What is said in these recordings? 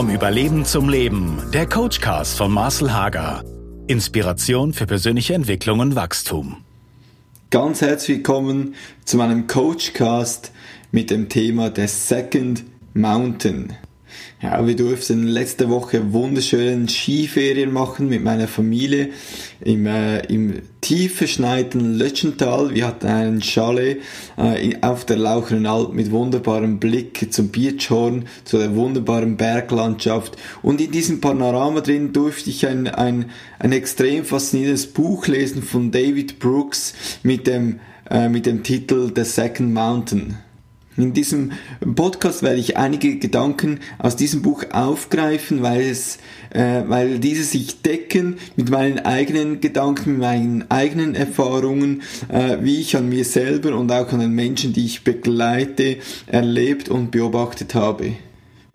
Vom Überleben zum Leben. Der Coachcast von Marcel Hager. Inspiration für persönliche Entwicklung und Wachstum. Ganz herzlich willkommen zu meinem Coachcast mit dem Thema The Second Mountain. Ja, wir durften letzte Woche wunderschönen Skiferien machen mit meiner Familie im, äh, im tief verschneiten Lötschental. Wir hatten einen Chalet äh, auf der Laucheren Alp mit wunderbarem Blick zum Biertschorn, zu der wunderbaren Berglandschaft. Und in diesem Panorama drin durfte ich ein, ein, ein extrem faszinierendes Buch lesen von David Brooks mit dem, äh, mit dem Titel The Second Mountain. In diesem Podcast werde ich einige Gedanken aus diesem Buch aufgreifen, weil es, äh, weil diese sich decken mit meinen eigenen Gedanken, mit meinen eigenen Erfahrungen, äh, wie ich an mir selber und auch an den Menschen, die ich begleite, erlebt und beobachtet habe.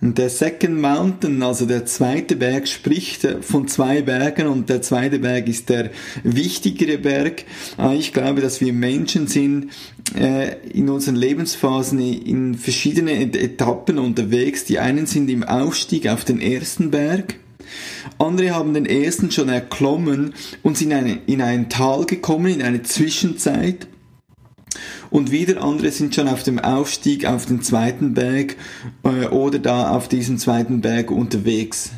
Der Second Mountain, also der zweite Berg, spricht von zwei Bergen und der zweite Berg ist der wichtigere Berg. Ah, ich glaube, dass wir Menschen sind äh, in unseren Lebensphasen in verschiedenen Etappen unterwegs. Die einen sind im Aufstieg auf den ersten Berg. Andere haben den ersten schon erklommen und sind in ein Tal gekommen, in eine Zwischenzeit und wieder andere sind schon auf dem Aufstieg auf den zweiten Berg äh, oder da auf diesem zweiten Berg unterwegs.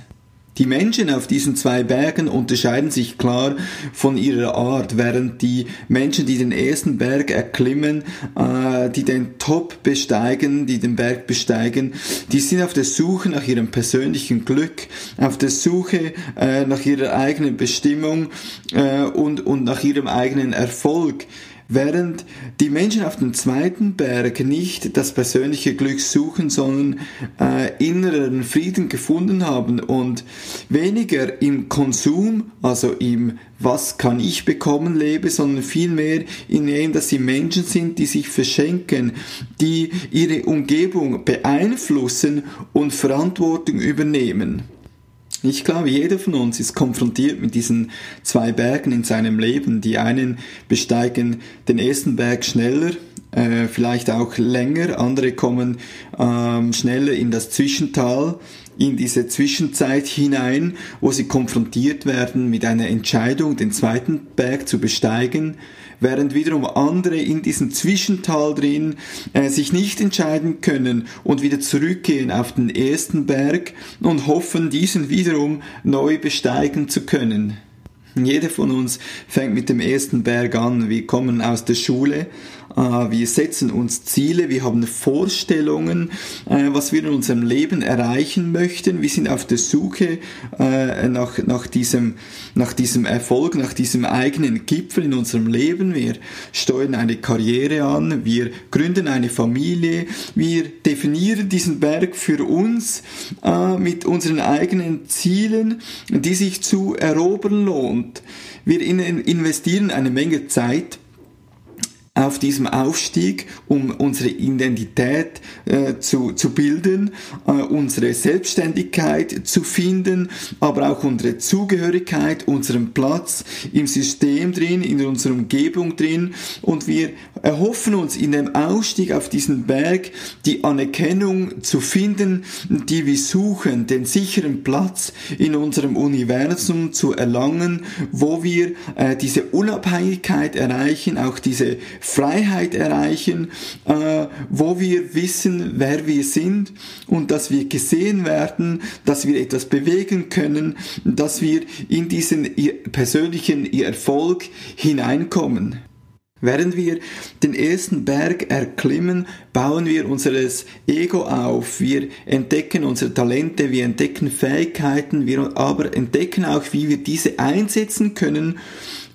Die Menschen auf diesen zwei Bergen unterscheiden sich klar von ihrer Art, während die Menschen, die den ersten Berg erklimmen, äh, die den Top besteigen, die den Berg besteigen, die sind auf der Suche nach ihrem persönlichen Glück, auf der Suche äh, nach ihrer eigenen Bestimmung äh, und, und nach ihrem eigenen Erfolg. Während die Menschen auf dem zweiten Berg nicht das persönliche Glück suchen, sondern äh, inneren Frieden gefunden haben und weniger im Konsum, also im was kann ich bekommen lebe, sondern vielmehr in dem, dass sie Menschen sind, die sich verschenken, die ihre Umgebung beeinflussen und Verantwortung übernehmen. Ich glaube, jeder von uns ist konfrontiert mit diesen zwei Bergen in seinem Leben. Die einen besteigen den ersten Berg schneller, äh, vielleicht auch länger, andere kommen ähm, schneller in das Zwischental, in diese Zwischenzeit hinein, wo sie konfrontiert werden mit einer Entscheidung, den zweiten Berg zu besteigen während wiederum andere in diesem Zwischental drin äh, sich nicht entscheiden können und wieder zurückgehen auf den ersten Berg und hoffen, diesen wiederum neu besteigen zu können. Jeder von uns fängt mit dem ersten Berg an. Wir kommen aus der Schule, wir setzen uns Ziele, wir haben Vorstellungen, äh, was wir in unserem Leben erreichen möchten. Wir sind auf der Suche äh, nach, nach, diesem, nach diesem Erfolg, nach diesem eigenen Gipfel in unserem Leben. Wir steuern eine Karriere an, wir gründen eine Familie, wir definieren diesen Berg für uns mit unseren eigenen Zielen, die sich zu erobern lohnt. Wir investieren eine Menge Zeit, auf diesem Aufstieg, um unsere Identität äh, zu, zu bilden, äh, unsere Selbstständigkeit zu finden, aber auch unsere Zugehörigkeit, unseren Platz im System drin, in unserer Umgebung drin. Und wir erhoffen uns in dem Aufstieg auf diesen Berg die Anerkennung zu finden, die wir suchen, den sicheren Platz in unserem Universum zu erlangen, wo wir äh, diese Unabhängigkeit erreichen, auch diese Freiheit erreichen, äh, wo wir wissen, wer wir sind und dass wir gesehen werden, dass wir etwas bewegen können, dass wir in diesen persönlichen Erfolg hineinkommen. Während wir den ersten Berg erklimmen, bauen wir unseres Ego auf. Wir entdecken unsere Talente, wir entdecken Fähigkeiten, wir aber entdecken auch, wie wir diese einsetzen können,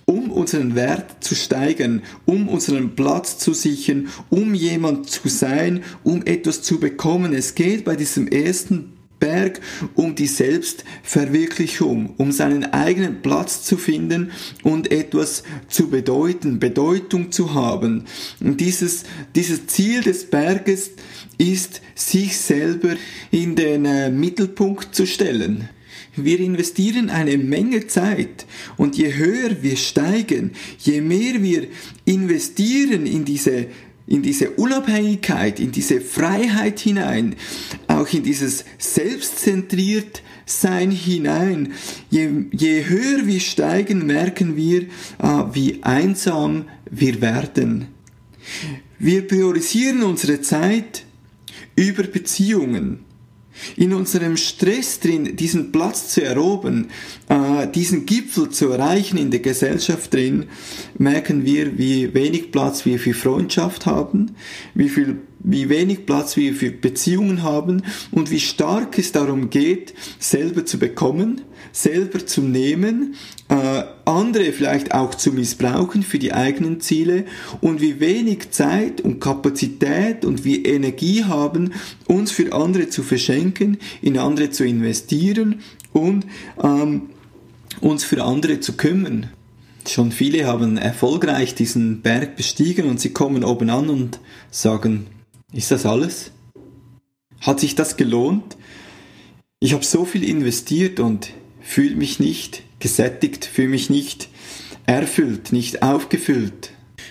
um unseren Wert zu steigern, um unseren Platz zu sichern, um jemand zu sein, um etwas zu bekommen. Es geht bei diesem ersten Berg um die Selbstverwirklichung, um seinen eigenen Platz zu finden und etwas zu bedeuten, Bedeutung zu haben. Und dieses, dieses Ziel des Berges ist, sich selber in den äh, Mittelpunkt zu stellen. Wir investieren eine Menge Zeit und je höher wir steigen, je mehr wir investieren in diese in diese Unabhängigkeit, in diese Freiheit hinein, auch in dieses selbstzentriert Sein hinein. Je, je höher wir steigen, merken wir, äh, wie einsam wir werden. Wir priorisieren unsere Zeit über Beziehungen in unserem Stress drin, diesen Platz zu erobern, äh, diesen Gipfel zu erreichen in der Gesellschaft drin, merken wir, wie wenig Platz wir für Freundschaft haben, wie viel wie wenig Platz wir für Beziehungen haben und wie stark es darum geht, selber zu bekommen, selber zu nehmen, äh, andere vielleicht auch zu missbrauchen für die eigenen Ziele und wie wenig Zeit und Kapazität und wie Energie haben, uns für andere zu verschenken, in andere zu investieren und ähm, uns für andere zu kümmern. Schon viele haben erfolgreich diesen Berg bestiegen und sie kommen oben an und sagen, ist das alles? Hat sich das gelohnt? Ich habe so viel investiert und fühle mich nicht gesättigt, fühle mich nicht erfüllt, nicht aufgefüllt.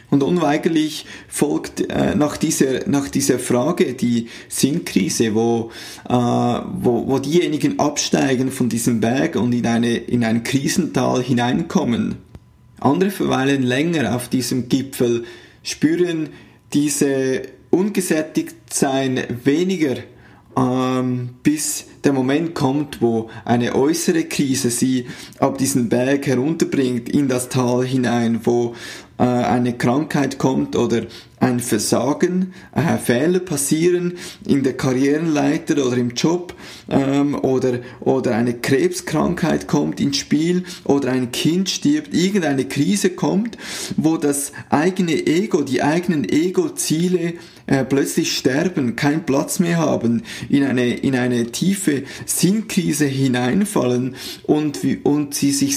Und unweigerlich folgt äh, nach, dieser, nach dieser Frage die Sinnkrise, wo, äh, wo, wo diejenigen absteigen von diesem Berg und in, eine, in ein Krisental hineinkommen. Andere verweilen länger auf diesem Gipfel, spüren diese ungesättigt sein weniger, ähm, bis der Moment kommt, wo eine äußere Krise sie ab diesem Berg herunterbringt in das Tal hinein, wo äh, eine Krankheit kommt oder ein Versagen, äh, Fehler passieren in der Karrierenleiter oder im Job ähm, oder, oder eine Krebskrankheit kommt ins Spiel oder ein Kind stirbt, irgendeine Krise kommt, wo das eigene Ego, die eigenen Ego-Ziele äh, plötzlich sterben, keinen Platz mehr haben, in eine, in eine tiefe Sinnkrise hineinfallen und, und sie sich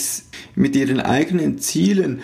mit ihren eigenen Zielen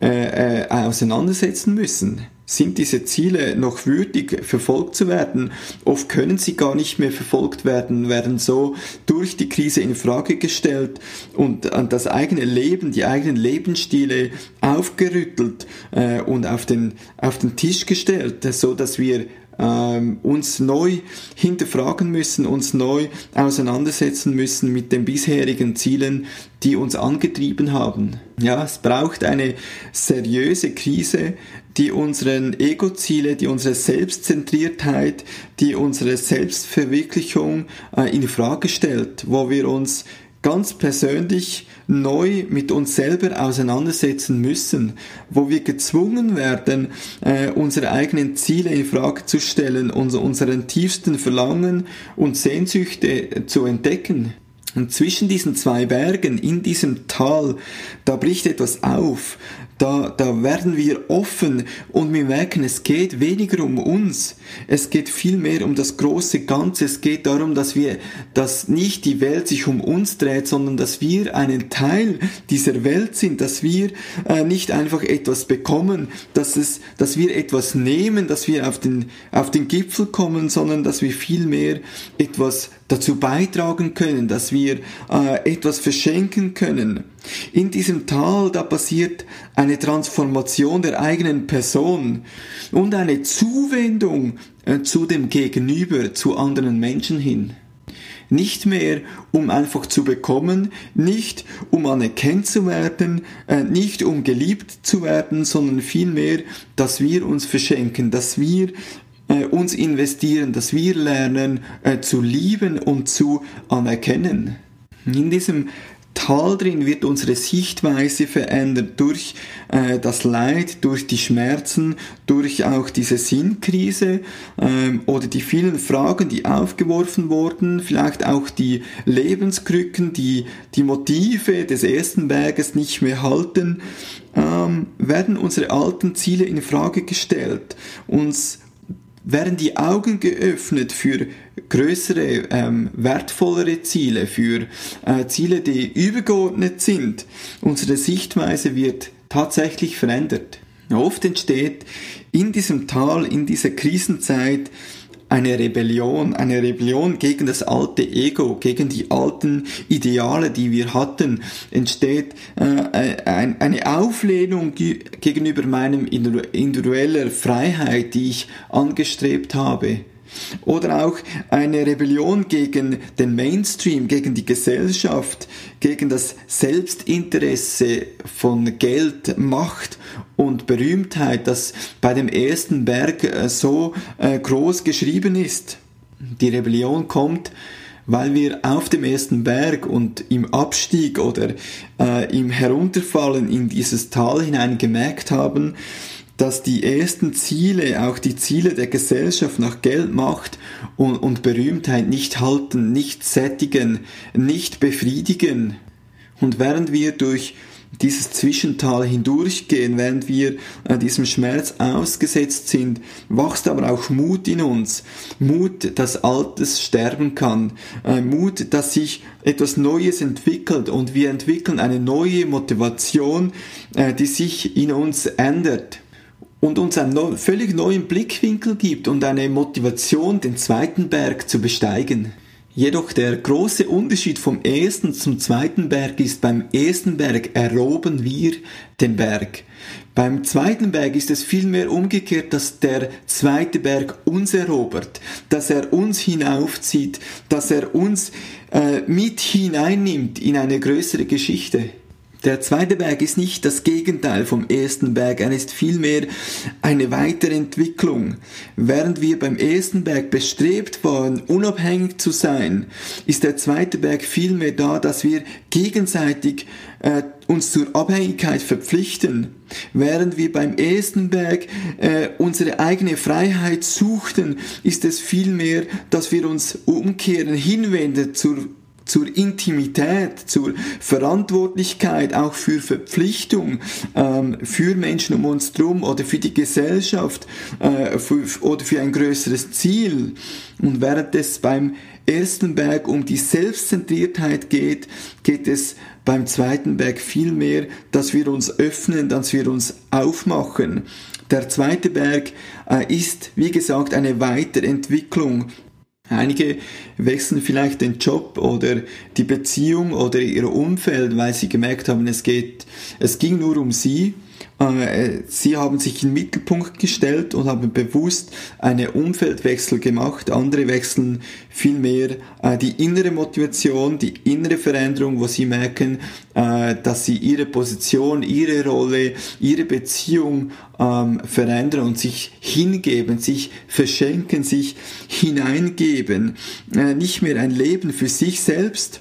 äh, äh, auseinandersetzen müssen. Sind diese Ziele noch würdig verfolgt zu werden? Oft können sie gar nicht mehr verfolgt werden, werden so durch die Krise in Frage gestellt und an das eigene Leben, die eigenen Lebensstile aufgerüttelt äh, und auf den, auf den Tisch gestellt, so dass wir ähm, uns neu hinterfragen müssen, uns neu auseinandersetzen müssen mit den bisherigen Zielen, die uns angetrieben haben. Ja, es braucht eine seriöse Krise, die unseren Ego-Ziele, die unsere Selbstzentriertheit, die unsere Selbstverwirklichung äh, in Frage stellt, wo wir uns ganz persönlich neu mit uns selber auseinandersetzen müssen, wo wir gezwungen werden, äh, unsere eigenen Ziele in Frage zu stellen, uns, unseren tiefsten Verlangen und Sehnsüchte zu entdecken. Und zwischen diesen zwei Bergen, in diesem Tal, da bricht etwas auf, da, da werden wir offen und wir merken, es geht weniger um uns. Es geht vielmehr um das große Ganze. Es geht darum, dass wir, dass nicht die Welt sich um uns dreht, sondern dass wir einen Teil dieser Welt sind, dass wir äh, nicht einfach etwas bekommen, dass es, dass wir etwas nehmen, dass wir auf den, auf den Gipfel kommen, sondern dass wir vielmehr etwas dazu beitragen können, dass wir äh, etwas verschenken können. In diesem Tal, da passiert eine Transformation der eigenen Person und eine Zuwendung äh, zu dem Gegenüber, zu anderen Menschen hin. Nicht mehr, um einfach zu bekommen, nicht um anerkannt zu werden, äh, nicht um geliebt zu werden, sondern vielmehr, dass wir uns verschenken, dass wir äh, uns investieren, dass wir lernen zu lieben und zu anerkennen. In diesem Tal drin wird unsere Sichtweise verändert durch äh, das Leid, durch die Schmerzen, durch auch diese Sinnkrise ähm, oder die vielen Fragen, die aufgeworfen wurden, vielleicht auch die Lebenskrücken, die die Motive des ersten Berges nicht mehr halten, ähm, werden unsere alten Ziele in Frage gestellt. Uns werden die Augen geöffnet für größere, ähm, wertvollere Ziele, für äh, Ziele, die übergeordnet sind. Unsere Sichtweise wird tatsächlich verändert. Oft entsteht in diesem Tal, in dieser Krisenzeit, eine Rebellion, eine Rebellion gegen das alte Ego, gegen die alten Ideale, die wir hatten, entsteht äh, ein, eine Auflehnung gegenüber meinem individueller Freiheit, die ich angestrebt habe. Oder auch eine Rebellion gegen den Mainstream, gegen die Gesellschaft, gegen das Selbstinteresse von Geld, Macht und Berühmtheit, das bei dem ersten Berg äh, so äh, groß geschrieben ist. Die Rebellion kommt, weil wir auf dem ersten Berg und im Abstieg oder äh, im Herunterfallen in dieses Tal hinein gemerkt haben, dass die ersten Ziele, auch die Ziele der Gesellschaft nach Geld, Macht und, und Berühmtheit nicht halten, nicht sättigen, nicht befriedigen. Und während wir durch dieses Zwischental hindurchgehen, während wir äh, diesem Schmerz ausgesetzt sind, wächst aber auch Mut in uns. Mut, dass Altes sterben kann. Äh, Mut, dass sich etwas Neues entwickelt und wir entwickeln eine neue Motivation, äh, die sich in uns ändert und uns einen völlig neuen Blickwinkel gibt und eine Motivation, den zweiten Berg zu besteigen. Jedoch der große Unterschied vom ersten zum zweiten Berg ist, beim ersten Berg erroben wir den Berg. Beim zweiten Berg ist es vielmehr umgekehrt, dass der zweite Berg uns erobert, dass er uns hinaufzieht, dass er uns äh, mit hineinnimmt in eine größere Geschichte. Der zweite Berg ist nicht das Gegenteil vom ersten Berg, er ist vielmehr eine Weiterentwicklung. Während wir beim ersten Berg bestrebt waren, unabhängig zu sein, ist der zweite Berg vielmehr da, dass wir gegenseitig äh, uns zur Abhängigkeit verpflichten. Während wir beim ersten Berg äh, unsere eigene Freiheit suchten, ist es vielmehr, dass wir uns umkehren, hinwenden zur zur Intimität, zur Verantwortlichkeit, auch für Verpflichtung ähm, für Menschen um uns herum oder für die Gesellschaft äh, für, oder für ein größeres Ziel. Und während es beim ersten Berg um die Selbstzentriertheit geht, geht es beim zweiten Berg vielmehr, dass wir uns öffnen, dass wir uns aufmachen. Der zweite Berg äh, ist, wie gesagt, eine Weiterentwicklung Einige wechseln vielleicht den Job oder die Beziehung oder ihr Umfeld, weil sie gemerkt haben, es geht, es ging nur um sie sie haben sich in den Mittelpunkt gestellt und haben bewusst einen Umfeldwechsel gemacht. Andere wechseln vielmehr äh, die innere Motivation, die innere Veränderung, wo sie merken, äh, dass sie ihre Position, ihre Rolle, ihre Beziehung ähm, verändern und sich hingeben, sich verschenken, sich hineingeben. Nicht mehr ein Leben für sich selbst,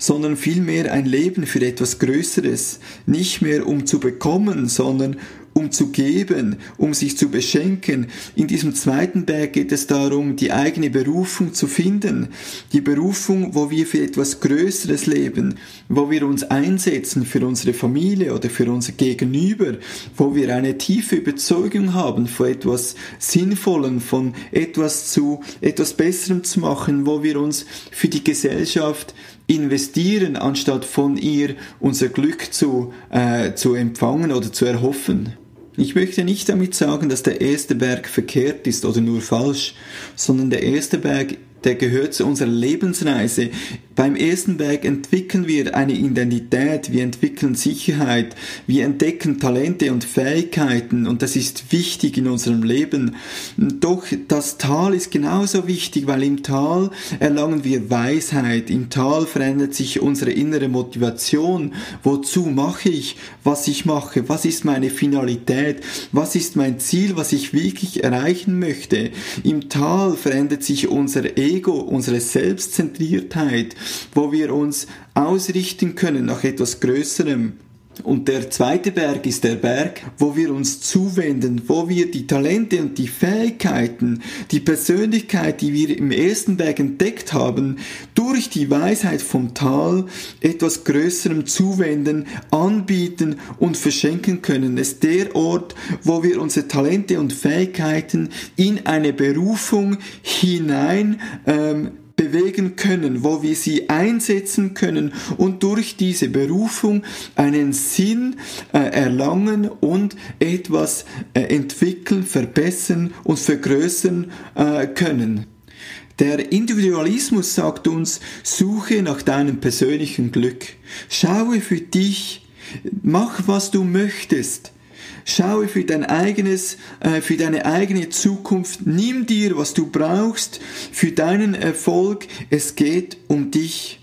sondern vielmehr ein Leben für etwas Größeres, nicht mehr um zu bekommen, sondern um zu geben, um sich zu beschenken. In diesem zweiten Berg geht es darum, die eigene Berufung zu finden. Die Berufung, wo wir für etwas Größeres leben, wo wir uns einsetzen für unsere Familie oder für unser Gegenüber, wo wir eine tiefe Überzeugung haben von etwas Sinnvollem, von etwas zu etwas Besserem zu machen, wo wir uns für die Gesellschaft investieren, anstatt von ihr unser Glück zu, äh, zu empfangen oder zu erhoffen. Ich möchte nicht damit sagen, dass der erste Berg verkehrt ist oder nur falsch, sondern der erste Berg der gehört zu unserer Lebensreise. Beim ersten Berg entwickeln wir eine Identität, wir entwickeln Sicherheit, wir entdecken Talente und Fähigkeiten und das ist wichtig in unserem Leben. Doch das Tal ist genauso wichtig, weil im Tal erlangen wir Weisheit, im Tal verändert sich unsere innere Motivation. Wozu mache ich, was ich mache? Was ist meine Finalität? Was ist mein Ziel, was ich wirklich erreichen möchte? Im Tal verändert sich unser Ego, unsere Selbstzentriertheit, wo wir uns ausrichten können nach etwas Größerem. Und der zweite Berg ist der Berg, wo wir uns zuwenden, wo wir die Talente und die Fähigkeiten, die Persönlichkeit, die wir im ersten Berg entdeckt haben, durch die Weisheit vom Tal etwas Größerem zuwenden, anbieten und verschenken können. Es ist der Ort, wo wir unsere Talente und Fähigkeiten in eine Berufung hinein ähm, bewegen können, wo wir sie einsetzen können und durch diese Berufung einen Sinn äh, erlangen und etwas äh, entwickeln, verbessern und vergrößern äh, können. Der Individualismus sagt uns, suche nach deinem persönlichen Glück. Schaue für dich, mach was du möchtest. Schaue für dein eigenes, äh, für deine eigene Zukunft. Nimm dir, was du brauchst für deinen Erfolg. Es geht um dich.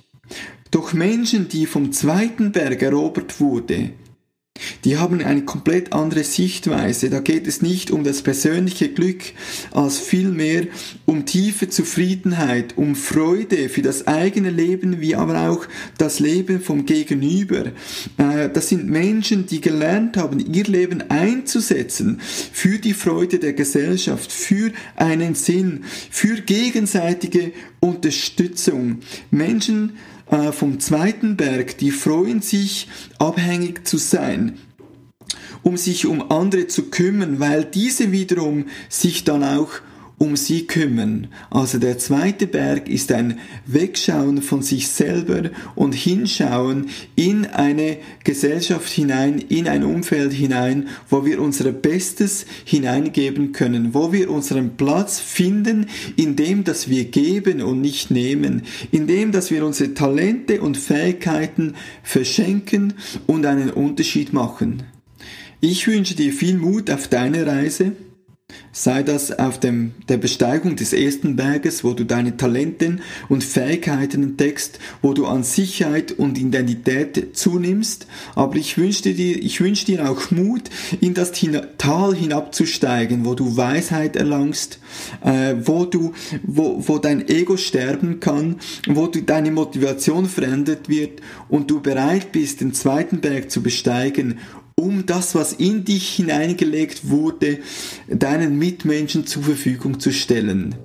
Doch Menschen, die vom zweiten Berg erobert wurde, die haben eine komplett andere Sichtweise. Da geht es nicht um das persönliche Glück, als vielmehr um tiefe Zufriedenheit, um Freude für das eigene Leben, wie aber auch das Leben vom Gegenüber. Äh, das sind Menschen, die gelernt haben, ihr Leben einzusetzen für die Freude der Gesellschaft, für einen Sinn, für gegenseitige Unterstützung. Menschen, äh, vom zweiten Berg, die freuen sich, abhängig zu sein um sich um andere zu kümmern, weil diese wiederum sich dann auch um sie kümmern. Also der zweite Berg ist ein Wegschauen von sich selber und hinschauen in eine Gesellschaft hinein, in ein Umfeld hinein, wo wir unser Bestes hineingeben können, wo wir unseren Platz finden, in dem, dass wir geben und nicht nehmen, in dem, dass wir unsere Talente und Fähigkeiten verschenken und einen Unterschied machen. Ich wünsche dir viel Mut auf deine Reise Sei das auf dem, der Besteigung des ersten Berges, wo du deine Talenten und Fähigkeiten entdeckst, wo du an Sicherheit und Identität zunimmst. Aber ich wünsche dir, ich wünsche dir auch Mut, in das Tal hinabzusteigen, wo du Weisheit erlangst, äh, wo du, wo, wo dein Ego sterben kann, wo du deine Motivation verändert wird und du bereit bist, den zweiten Berg zu besteigen, um das, was in dich hineingelegt wurde, deinen Mitmenschen zur Verfügung zu stellen.